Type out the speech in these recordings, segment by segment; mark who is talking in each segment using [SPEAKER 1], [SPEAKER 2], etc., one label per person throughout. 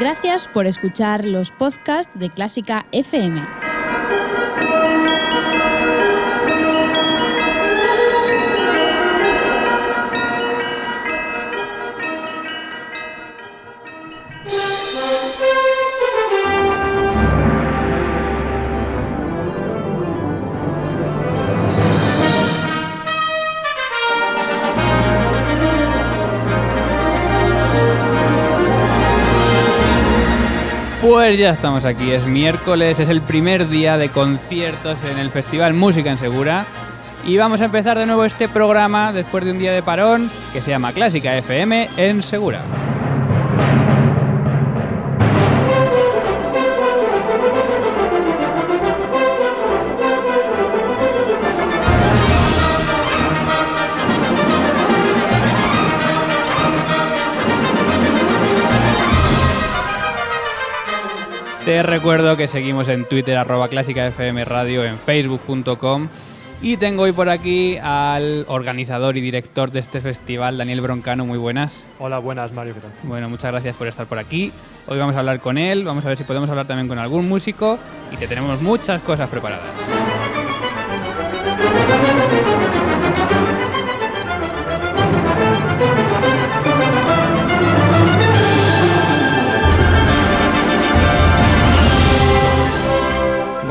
[SPEAKER 1] Gracias por escuchar los podcasts de Clásica FM.
[SPEAKER 2] Pues ya estamos aquí, es miércoles, es el primer día de conciertos en el Festival Música en Segura y vamos a empezar de nuevo este programa después de un día de parón que se llama Clásica FM en Segura. Te recuerdo que seguimos en Twitter, arroba clásica FM Radio, en facebook.com. Y tengo hoy por aquí al organizador y director de este festival, Daniel Broncano. Muy buenas.
[SPEAKER 3] Hola, buenas, Mario. ¿qué tal?
[SPEAKER 2] Bueno, muchas gracias por estar por aquí. Hoy vamos a hablar con él, vamos a ver si podemos hablar también con algún músico y te tenemos muchas cosas preparadas.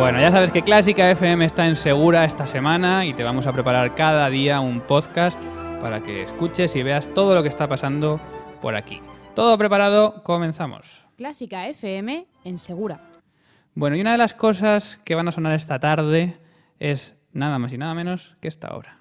[SPEAKER 2] Bueno, ya sabes que Clásica FM está en Segura esta semana y te vamos a preparar cada día un podcast para que escuches y veas todo lo que está pasando por aquí. Todo preparado, comenzamos.
[SPEAKER 1] Clásica FM en Segura.
[SPEAKER 2] Bueno, y una de las cosas que van a sonar esta tarde es nada más y nada menos que esta obra.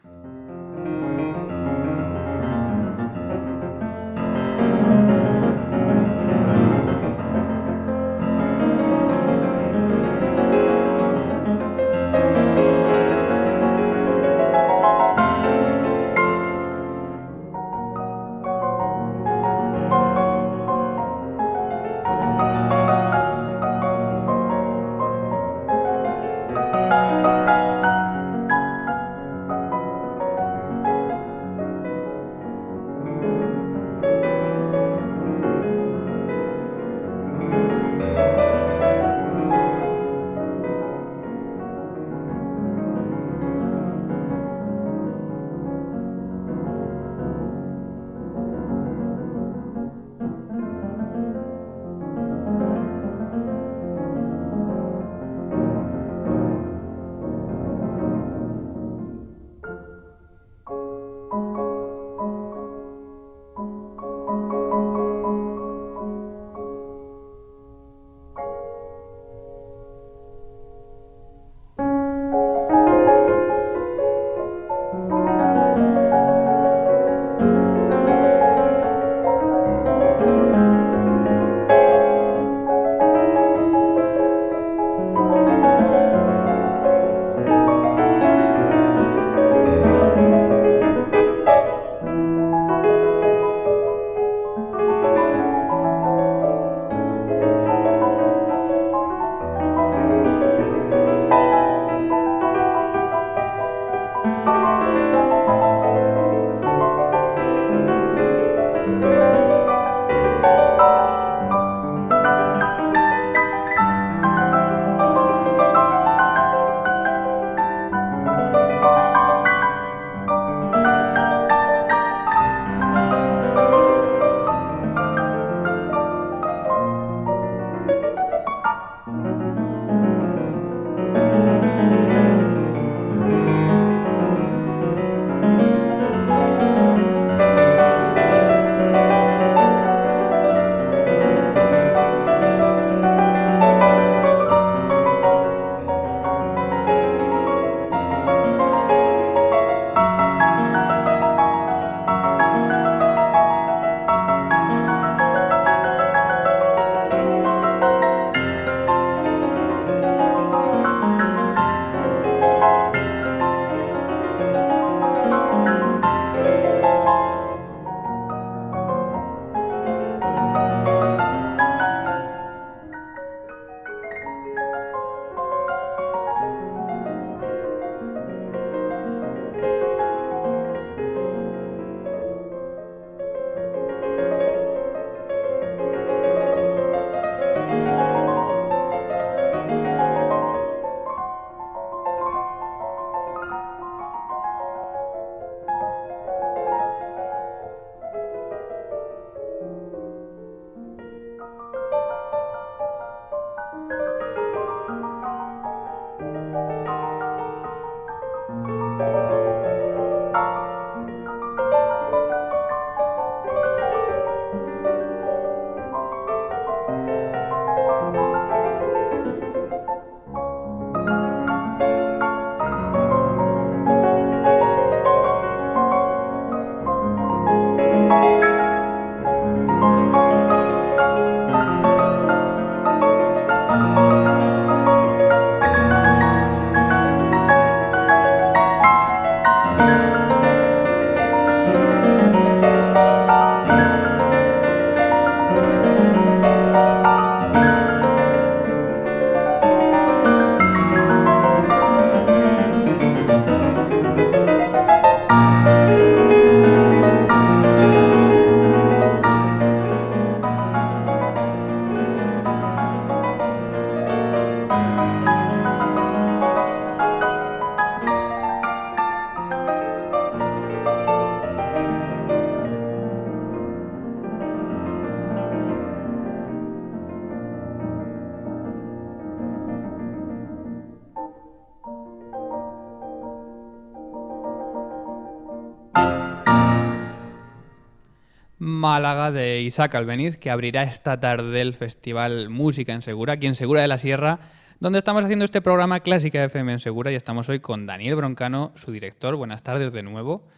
[SPEAKER 2] Málaga de Isaac Albeniz, que abrirá esta tarde el Festival Música en Segura, aquí en Segura de la Sierra, donde estamos haciendo este programa Clásica FM en Segura y estamos hoy con Daniel Broncano, su director. Buenas tardes de nuevo.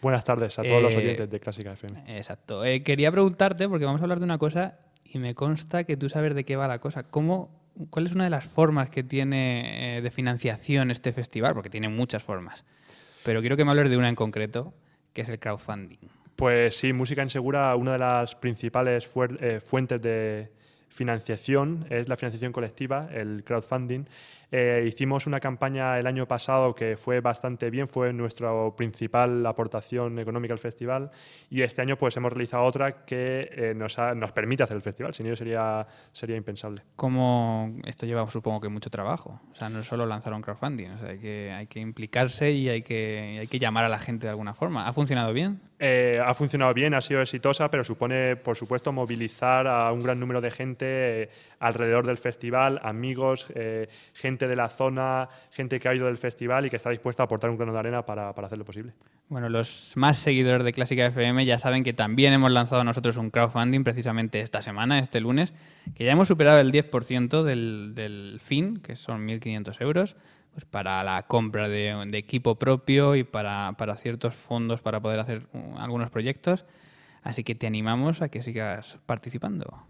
[SPEAKER 3] Buenas tardes a todos los
[SPEAKER 2] Eh,
[SPEAKER 3] oyentes de Clásica FM.
[SPEAKER 2] Exacto. Eh, quería preguntarte, porque vamos a hablar de una cosa y me consta que tú sabes de qué va la cosa. ¿Cómo, ¿Cuál es una de las formas que tiene eh, de financiación este festival? Porque tiene muchas formas. Pero quiero que me hables de una en concreto, que es el crowdfunding.
[SPEAKER 3] Pues sí, Música Insegura, una de las principales eh, fuentes de financiación es la financiación colectiva, el crowdfunding. Eh, hicimos una campaña el año pasado que fue bastante bien, fue nuestra principal aportación económica al festival y este año pues hemos realizado otra que eh, nos, ha- nos permite hacer el festival, sin ello sería, sería impensable.
[SPEAKER 2] ¿Cómo esto lleva, supongo que mucho trabajo? O sea, no es solo lanzar un crowdfunding, o sea, hay que, hay que implicarse y hay que, hay que llamar a la gente de alguna forma. ¿Ha funcionado bien?
[SPEAKER 3] Eh, ha funcionado bien, ha sido exitosa, pero supone, por supuesto, movilizar a un gran número de gente eh, alrededor del festival, amigos, eh, de la zona, gente que ha ido del festival y que está dispuesta a aportar un grano de arena para, para hacerlo posible.
[SPEAKER 2] Bueno, los más seguidores de Clásica FM ya saben que también hemos lanzado nosotros un crowdfunding precisamente esta semana, este lunes, que ya hemos superado el 10% del, del fin, que son 1.500 euros, pues para la compra de, de equipo propio y para, para ciertos fondos para poder hacer uh, algunos proyectos. Así que te animamos a que sigas participando.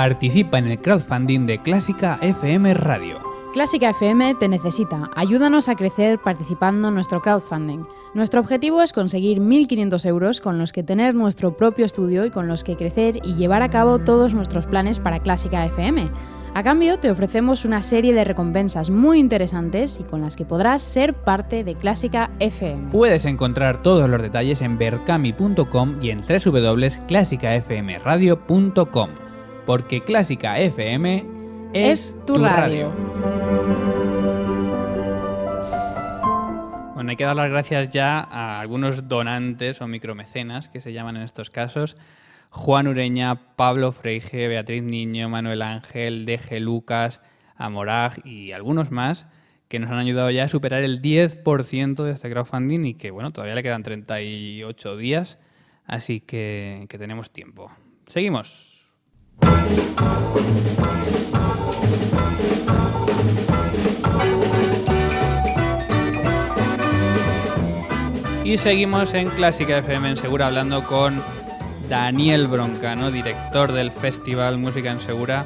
[SPEAKER 2] Participa en el crowdfunding de Clásica FM Radio.
[SPEAKER 1] Clásica FM te necesita. Ayúdanos a crecer participando en nuestro crowdfunding. Nuestro objetivo es conseguir 1.500 euros con los que tener nuestro propio estudio y con los que crecer y llevar a cabo todos nuestros planes para Clásica FM. A cambio, te ofrecemos una serie de recompensas muy interesantes y con las que podrás ser parte de Clásica FM.
[SPEAKER 2] Puedes encontrar todos los detalles en berkami.com y en www.clásicafmradio.com. Porque Clásica FM es,
[SPEAKER 1] Es tu radio.
[SPEAKER 2] Bueno, hay que dar las gracias ya a algunos donantes o micromecenas que se llaman en estos casos. Juan Ureña, Pablo Freige, Beatriz Niño, Manuel Ángel, DG Lucas, Amorag y algunos más que nos han ayudado ya a superar el 10% de este crowdfunding y que, bueno, todavía le quedan 38 días, así que, que tenemos tiempo. Seguimos. Y seguimos en Clásica FM en Segura hablando con Daniel Broncano, director del Festival Música en Segura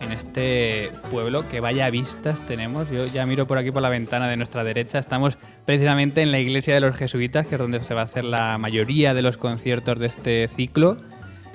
[SPEAKER 2] en este pueblo. Que vaya vistas tenemos. Yo ya miro por aquí por la ventana de nuestra derecha. Estamos precisamente en la iglesia de los jesuitas, que es donde se va a hacer la mayoría de los conciertos de este ciclo.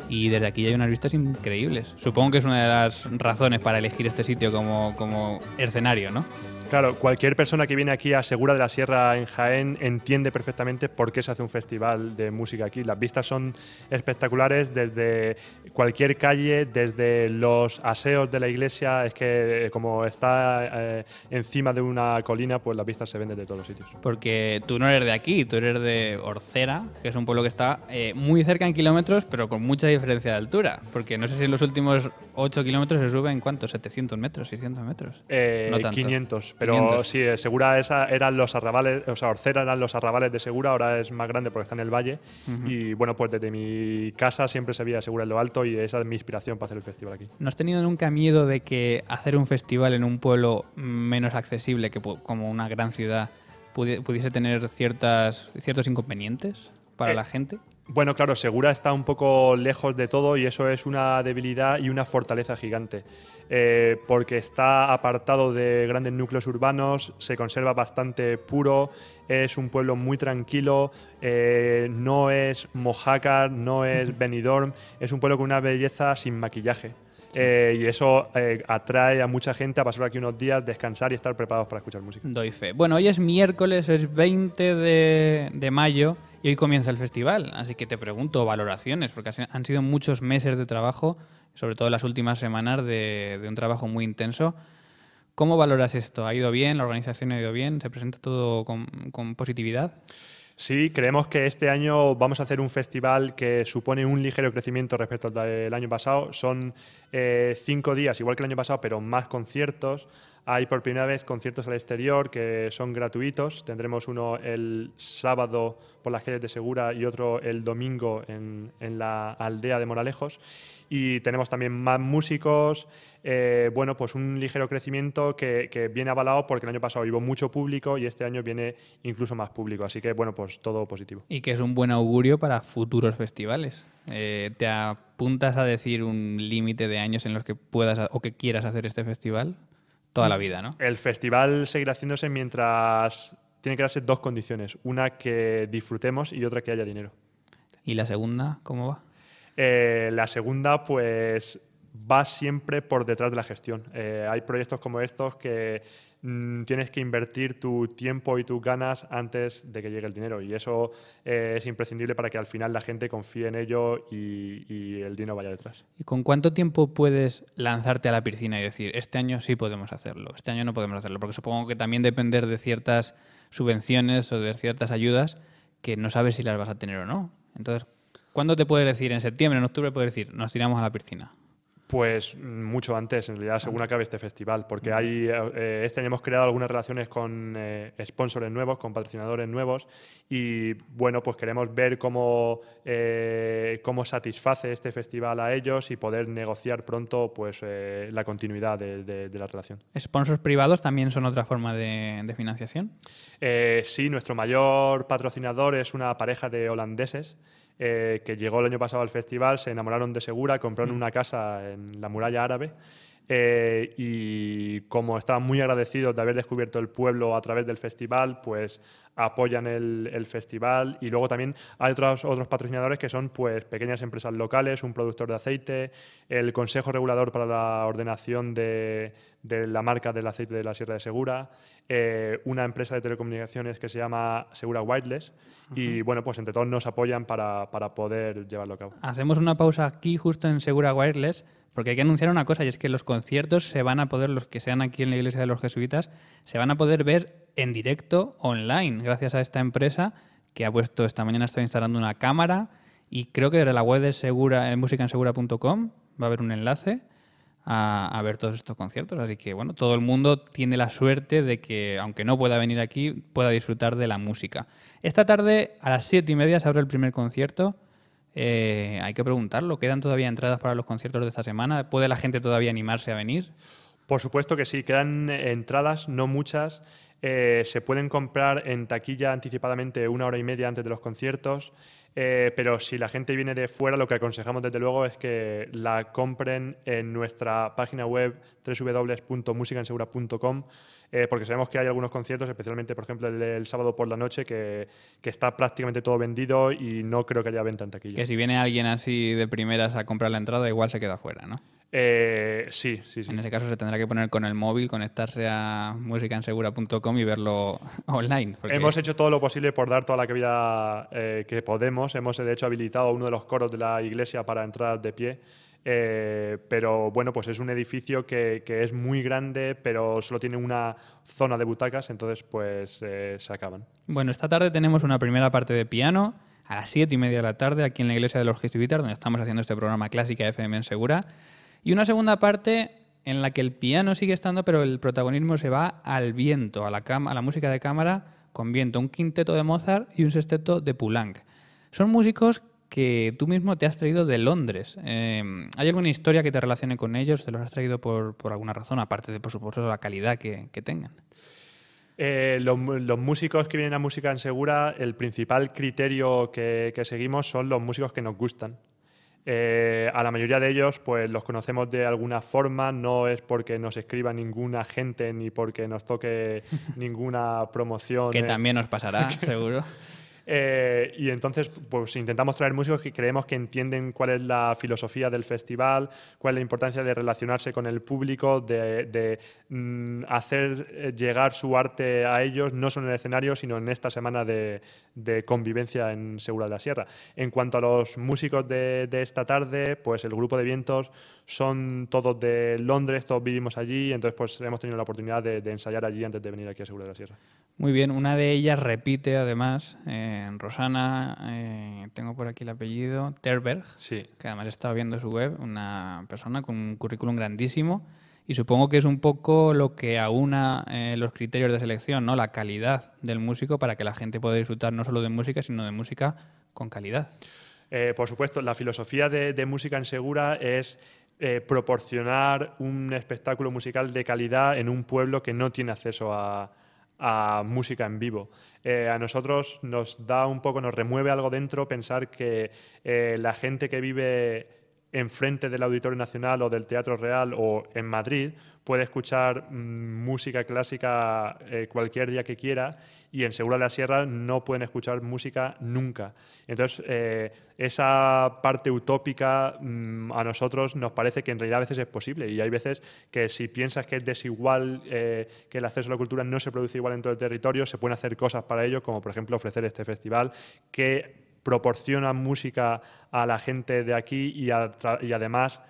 [SPEAKER 2] Y desde aquí hay unas vistas increíbles. Supongo que es una de las razones para elegir este sitio como, como escenario, ¿no?
[SPEAKER 3] Claro, cualquier persona que viene aquí a Segura de la Sierra en Jaén entiende perfectamente por qué se hace un festival de música aquí. Las vistas son espectaculares desde cualquier calle, desde los aseos de la iglesia. Es que eh, como está eh, encima de una colina, pues las vistas se ven desde todos los sitios.
[SPEAKER 2] Porque tú no eres de aquí, tú eres de Orcera, que es un pueblo que está eh, muy cerca en kilómetros, pero con mucha diferencia de altura. Porque no sé si en los últimos 8 kilómetros se sube en cuánto, 700 metros, 600 metros.
[SPEAKER 3] Eh,
[SPEAKER 2] No tanto.
[SPEAKER 3] 500, pero
[SPEAKER 2] 500.
[SPEAKER 3] sí, eh, Segura esa eran los arrabales, o sea, Orcera eran los arrabales de Segura, ahora es más grande porque está en el valle. Y bueno, pues desde mi casa siempre se veía Segura en lo alto y esa es mi inspiración para hacer el festival aquí.
[SPEAKER 2] ¿No has tenido nunca miedo de que hacer un festival en un pueblo menos accesible que como una gran ciudad pudi- pudiese tener ciertas, ciertos inconvenientes para
[SPEAKER 3] Eh,
[SPEAKER 2] la gente?
[SPEAKER 3] Bueno, claro, Segura está un poco lejos de todo y eso es una debilidad y una fortaleza gigante. Eh, porque está apartado de grandes núcleos urbanos, se conserva bastante puro, es un pueblo muy tranquilo, eh, no es Mojácar, no es Benidorm, es un pueblo con una belleza sin maquillaje. Eh, y eso eh, atrae a mucha gente a pasar aquí unos días, descansar y estar preparados para escuchar música.
[SPEAKER 2] Doy fe. Bueno, hoy es miércoles, es 20 de, de mayo y hoy comienza el festival. Así que te pregunto valoraciones, porque ha- han sido muchos meses de trabajo, sobre todo las últimas semanas de, un trabajo muy intenso. ¿Cómo valoras esto? ¿Ha ido bien? ¿La organización ha ido bien? ¿Se presenta todo con, positividad?
[SPEAKER 3] Sí, creemos que este año vamos a hacer un festival que supone un ligero crecimiento respecto al año pasado. Son eh, cinco días, igual que el año pasado, pero más conciertos. Hay por primera vez conciertos al exterior que son gratuitos. Tendremos uno el sábado por las calles de Segura y otro el domingo en, en la aldea de Moralejos. Y tenemos también más músicos, eh, bueno, pues un ligero crecimiento que, viene avalado porque el año pasado hubo mucho público y este año viene incluso más público. Así que, bueno, pues todo positivo.
[SPEAKER 2] Y que es un buen augurio para futuros festivales. Eh, ¿Te apuntas a decir un límite de años en los que puedas o que quieras hacer este festival? Toda la vida, ¿no?
[SPEAKER 3] El festival seguirá haciéndose mientras tiene que darse dos condiciones. Una que disfrutemos y otra que haya dinero.
[SPEAKER 2] ¿Y la segunda, cómo va?
[SPEAKER 3] Eh, la segunda, pues va siempre por detrás de la gestión. Eh, hay proyectos como estos que mm, tienes que invertir tu tiempo y tus ganas antes de que llegue el dinero y eso eh, es imprescindible para que al final la gente confíe en ello y, y, el dinero vaya detrás.
[SPEAKER 2] ¿Y con cuánto tiempo puedes lanzarte a la piscina y decir, este año sí podemos hacerlo, este año no podemos hacerlo? Porque supongo que también depender de ciertas subvenciones o de ciertas ayudas que no sabes si las vas a tener o no. Entonces, ¿Cuándo te puedes decir? ¿En septiembre, en octubre puedes decir, nos tiramos a la piscina?
[SPEAKER 3] Pues mucho antes, en realidad, según acabe este festival, porque hay, eh, este año hemos creado algunas relaciones con eh, sponsors nuevos, con patrocinadores nuevos, y bueno, pues queremos ver cómo, eh, cómo satisface este festival a ellos y poder negociar pronto pues, eh, la continuidad de, de, de, la relación.
[SPEAKER 2] ¿Sponsors privados también son otra forma de, de financiación?
[SPEAKER 3] Sí, nuestro mayor patrocinador es una pareja de holandeses eh, que llegó el año pasado al festival, se enamoraron de Segura, compraron mm. una casa en la muralla árabe. Eh, y como estaban muy agradecidos de haber descubierto el pueblo a través del festival, pues apoyan el, el, festival y luego también hay otros, otros patrocinadores que son pues pequeñas empresas locales, un productor de aceite, el Consejo Regulador para la Ordenación de, de la marca del aceite de la Sierra de Segura, eh, una empresa de telecomunicaciones que se llama Segura Wireless uh -huh. y bueno, pues entre todos nos apoyan para, para poder llevarlo a cabo.
[SPEAKER 2] Hacemos una pausa aquí justo en Segura Wireless porque hay que anunciar una cosa y es que los conciertos se van a poder, los que sean aquí en la iglesia de los jesuitas, se van a poder ver en directo online gracias a esta empresa que ha puesto esta mañana está instalando una cámara y creo que desde la web de segura, musicansegura.com va a haber un enlace a, a, ver todos estos conciertos. Así que, bueno, todo el mundo tiene la suerte de que, aunque no pueda venir aquí, pueda disfrutar de la música. Esta tarde, a las siete y media, se abre el primer concierto. Eh, hay que preguntarlo. ¿Quedan todavía entradas para los conciertos de esta semana? ¿Puede la gente todavía animarse a venir?
[SPEAKER 3] Por supuesto que sí. Quedan entradas, no muchas. Eh, se pueden comprar en taquilla anticipadamente una hora y media antes de los conciertos. Eh, pero si la gente viene de fuera, lo que aconsejamos desde luego es que la compren en nuestra página web www.musicansegura.com eh, porque sabemos que hay algunos conciertos, especialmente por ejemplo el del sábado por la noche, que, que, está prácticamente todo vendido y no creo que haya venta en taquilla.
[SPEAKER 2] Que si viene alguien así de primeras a comprar la entrada, igual se queda fuera, ¿no?
[SPEAKER 3] Eh, sí, sí, sí.
[SPEAKER 2] En ese caso se tendrá que poner con el móvil, conectarse a musicansegura.com y verlo online.
[SPEAKER 3] Porque... Hemos hecho todo lo posible por dar toda la cabida eh, que podemos. Hemos, de hecho, habilitado uno de los coros de la iglesia para entrar de pie. Eh, pero bueno, pues es un edificio que, que, es muy grande, pero solo tiene una zona de butacas, entonces pues eh, se acaban.
[SPEAKER 2] Bueno, esta tarde tenemos una primera parte de piano a las siete y media de la tarde aquí en la iglesia de los jesuitas, donde estamos haciendo este programa Clásica FM en Segura. Y una segunda parte en la que el piano sigue estando, pero el protagonismo se va al viento, a la, a la música de cámara con viento, un quinteto de Mozart y un sexteto de Poulenc. Son músicos que tú mismo te has traído de Londres. Eh, ¿Hay alguna historia que te relacione con ellos? ¿Te los has traído por, por alguna razón, aparte de, por supuesto, la calidad que, que tengan?
[SPEAKER 3] Eh, los, los, músicos que vienen a Música en Segura, el principal criterio que, que seguimos son los músicos que nos gustan. Eh, a la mayoría de ellos pues los conocemos de alguna forma, no es porque nos escriba ninguna gente ni porque nos toque ninguna promoción.
[SPEAKER 2] que eh. también nos pasará, seguro.
[SPEAKER 3] Eh, y entonces, pues intentamos traer músicos que creemos que entienden cuál es la filosofía del festival, cuál es la importancia de relacionarse con el público, de, mm, hacer llegar su arte a ellos, no solo en el escenario, sino en esta semana de, convivencia en Segura de la Sierra. En cuanto a los músicos de, esta tarde, pues el grupo de vientos son todos de Londres, todos vivimos allí, entonces pues hemos tenido la oportunidad de, de ensayar allí antes de venir aquí a Segura de la Sierra.
[SPEAKER 2] Muy bien, una de ellas repite además. Eh, Rosana, eh, tengo por aquí el apellido, Terberg,
[SPEAKER 3] sí.
[SPEAKER 2] que además he estado viendo su web, una persona con un currículum grandísimo. y supongo que es un poco lo que aúna eh, los criterios de selección, ¿no? La calidad del músico para que la gente pueda disfrutar no solo de música, sino de música con calidad.
[SPEAKER 3] Eh, por supuesto, la filosofía de, Música en Segura es eh, proporcionar un espectáculo musical de calidad en un pueblo que no tiene acceso a, música en vivo. a nosotros nos da un poco, nos remueve algo dentro pensar que la gente que vive enfrente del Auditorio Nacional o del Teatro Real o en Madrid, puede escuchar mm, música clásica eh, cualquier día que quiera y en Segura de la Sierra no pueden escuchar música nunca. Entonces, eh, esa parte utópica mm, a nosotros nos parece que en realidad a veces es posible y hay veces que si piensas que es desigual, eh, que el acceso a la cultura no se produce igual en todo el territorio, se pueden hacer cosas para ello, como por ejemplo ofrecer este festival que proporciona música a la gente de aquí y, además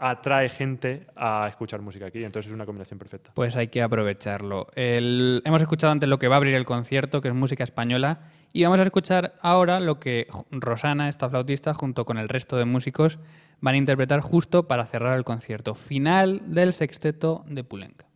[SPEAKER 3] atrae gente a escuchar música aquí. Entonces es una combinación perfecta.
[SPEAKER 2] Pues hay que aprovecharlo. Hemos escuchado antes lo que va a abrir el concierto, que es música española, y vamos a escuchar ahora lo que Rosana, esta flautista, junto con el resto de músicos, van a interpretar justo para cerrar el concierto. Final del sexteto de Pulenka.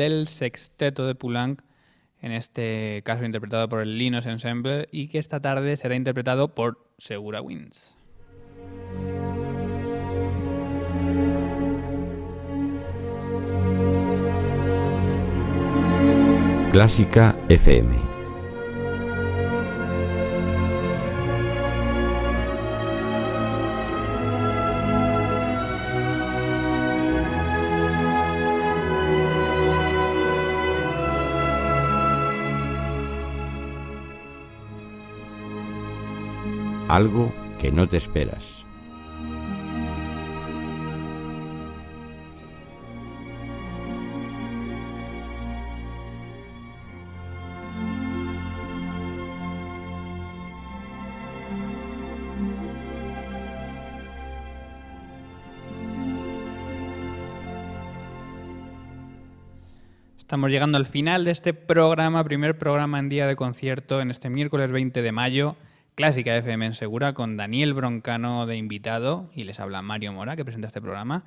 [SPEAKER 2] Del sexteto de Poulenc, en este caso interpretado por el Linus Ensemble, y que esta tarde será interpretado por Segura Wins.
[SPEAKER 4] Clásica FM algo que no te esperas.
[SPEAKER 2] Estamos llegando al final de este programa, primer programa en día de concierto en este miércoles 20 de mayo. Clásica FM en Segura con Daniel Broncano de invitado y les habla Mario Mora que presenta este programa.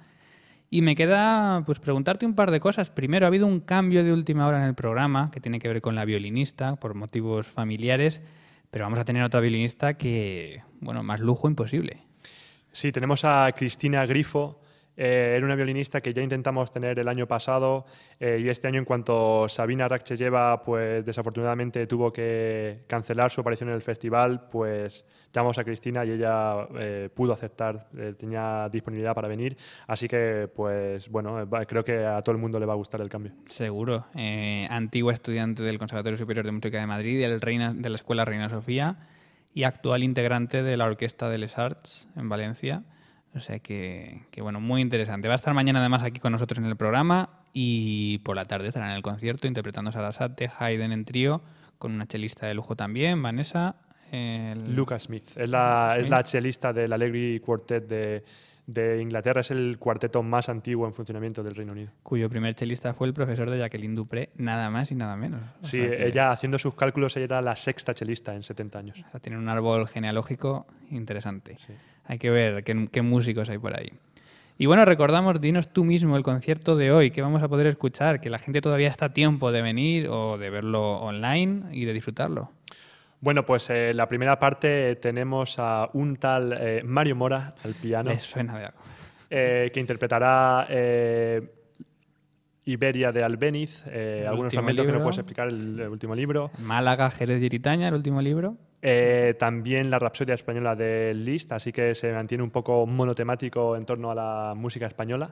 [SPEAKER 2] Y me queda pues preguntarte un par de cosas. Primero, ha habido un cambio de última hora en el programa que tiene que ver con la violinista por motivos familiares, pero vamos a tener otra violinista que, bueno, más lujo imposible.
[SPEAKER 3] Sí, tenemos a Cristina Grifo, eh, era una violinista que ya intentamos tener el año pasado eh, y este año en cuanto Sabina Rakcheyeva pues desafortunadamente tuvo que cancelar su aparición en el festival, pues llamamos a Cristina y ella eh, pudo aceptar, tenía disponibilidad para venir, así que pues bueno, creo que a todo el mundo le va a gustar el cambio.
[SPEAKER 2] Seguro. antigua estudiante del Conservatorio Superior de Música de Madrid y Reina, de la Escuela Reina Sofía y actual integrante de la Orquesta de Les Arts en Valencia. O sea que, bueno, muy interesante. Va a estar mañana además aquí con nosotros en el programa y por la tarde estará en el concierto interpretando Sarasate, Haydn en trío, con una chelista de lujo también, Vanessa.
[SPEAKER 3] Lucas Smith, es la, es la chelista del Allegri Quartet de, de Inglaterra es el cuarteto más antiguo en funcionamiento del Reino Unido.
[SPEAKER 2] Cuyo primer chelista fue el profesor de Jacqueline Dupré, nada más y nada menos.
[SPEAKER 3] sí, ella haciendo sus cálculos, ella era la sexta chelista en 70 años.
[SPEAKER 2] tiene un árbol genealógico interesante. Sí. Hay que ver qué, músicos hay por ahí. Y bueno, recordamos, dinos tú mismo el concierto de hoy, que vamos a poder escuchar, que la gente todavía está a tiempo de venir o de verlo online y de disfrutarlo.
[SPEAKER 3] Bueno, pues en eh, la primera parte tenemos a un tal eh, Mario Mora al piano.
[SPEAKER 2] Me suena de algo.
[SPEAKER 3] Eh, que interpretará Iberia de Albeniz, algunos fragmentos que no puedes explicar el, el último libro.
[SPEAKER 2] Málaga, Jerez y Iritaña, el último libro.
[SPEAKER 3] Eh, también la Rapsodia Española de Liszt, así que se mantiene un poco monotemático en torno a la música española.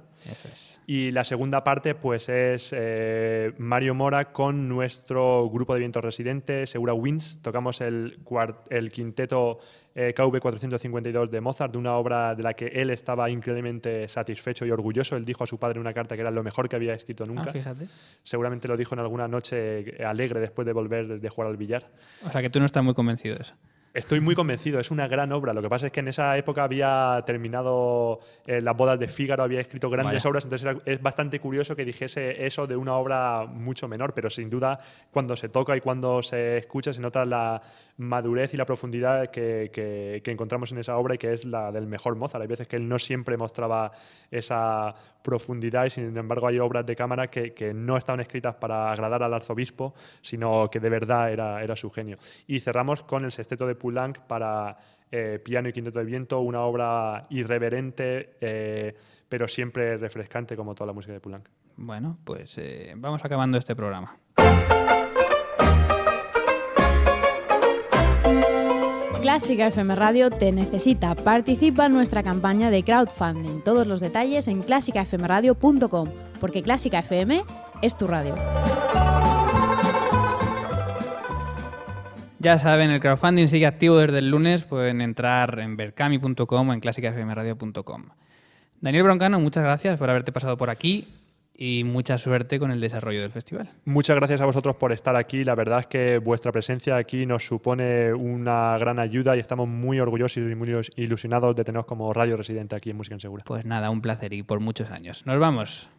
[SPEAKER 3] Y la segunda parte pues es eh, Mario Mora con nuestro grupo de vientos residente, Segura Winds. Tocamos el, el quinteto eh, KV 452 de Mozart, de una obra de la que él estaba increíblemente satisfecho y orgulloso. Él dijo a su padre en una carta que era lo mejor que había escrito nunca.
[SPEAKER 2] Ah,
[SPEAKER 3] Seguramente lo dijo en alguna noche alegre después de volver de jugar al billar.
[SPEAKER 2] O sea que tú no estás muy convencido eso.
[SPEAKER 3] Estoy muy convencido, es una gran obra. Lo que pasa es que en esa época había terminado eh, las bodas de Fígaro, había escrito grandes obras, entonces es bastante curioso que dijese eso de una obra mucho menor, pero sin duda cuando se toca y cuando se escucha se nota la madurez y la profundidad que, que encontramos en esa obra y que es la del mejor Mozart. Hay veces que él no siempre mostraba esa profundidad y sin embargo hay obras de cámara que, que no estaban escritas para agradar al arzobispo, sino que de verdad era, era su genio. Y cerramos con el sexteto de Poulenc para eh, piano y quinteto de viento, una obra irreverente, eh, pero siempre refrescante como toda la música de Poulenc.
[SPEAKER 2] Bueno, pues eh, vamos acabando este programa.
[SPEAKER 1] Clásica FM Radio te necesita. Participa en nuestra campaña de crowdfunding. Todos los detalles en clásicafmradio.com, porque Clásica FM es tu radio.
[SPEAKER 2] Ya saben, el crowdfunding sigue activo desde el lunes. Pueden entrar en bercami.com o en clásicafmradio.com. Daniel Broncano, muchas gracias por haberte pasado por aquí y mucha suerte con el desarrollo del festival.
[SPEAKER 3] Muchas gracias a vosotros por estar aquí. La verdad es que vuestra presencia aquí nos supone una gran ayuda y estamos muy orgullosos y muy ilusionados de teneros como radio residente aquí en Música en Segura.
[SPEAKER 2] Pues nada, un placer y por muchos años. Nos vamos.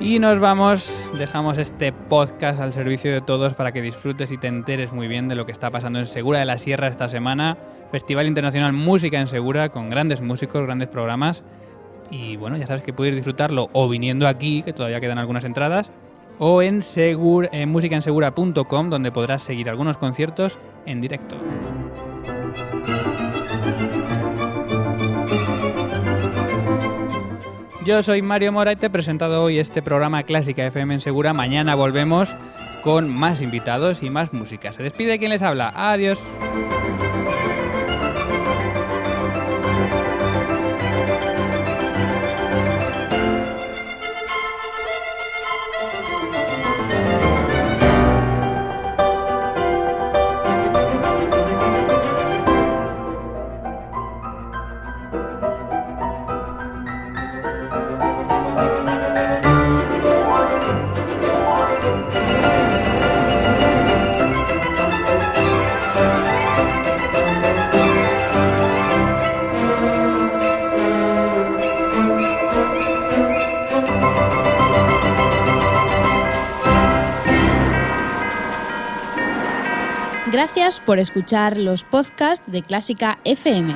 [SPEAKER 2] Y nos vamos, dejamos este podcast al servicio de todos para que disfrutes y te enteres muy bien de lo que está pasando en Segura de la Sierra esta semana. Festival Internacional Música en Segura con grandes músicos, grandes programas. Y bueno, ya sabes que puedes disfrutarlo o viniendo aquí, que todavía quedan algunas entradas, o en, segur, en musicaensegura.com, donde podrás seguir algunos conciertos en directo. Yo soy Mario Mora y te he presentado hoy este programa Clásica FM en Segura. Mañana volvemos con más invitados y más música. Se despide quien les habla. Adiós.
[SPEAKER 1] Por escuchar los podcasts de Clásica FM.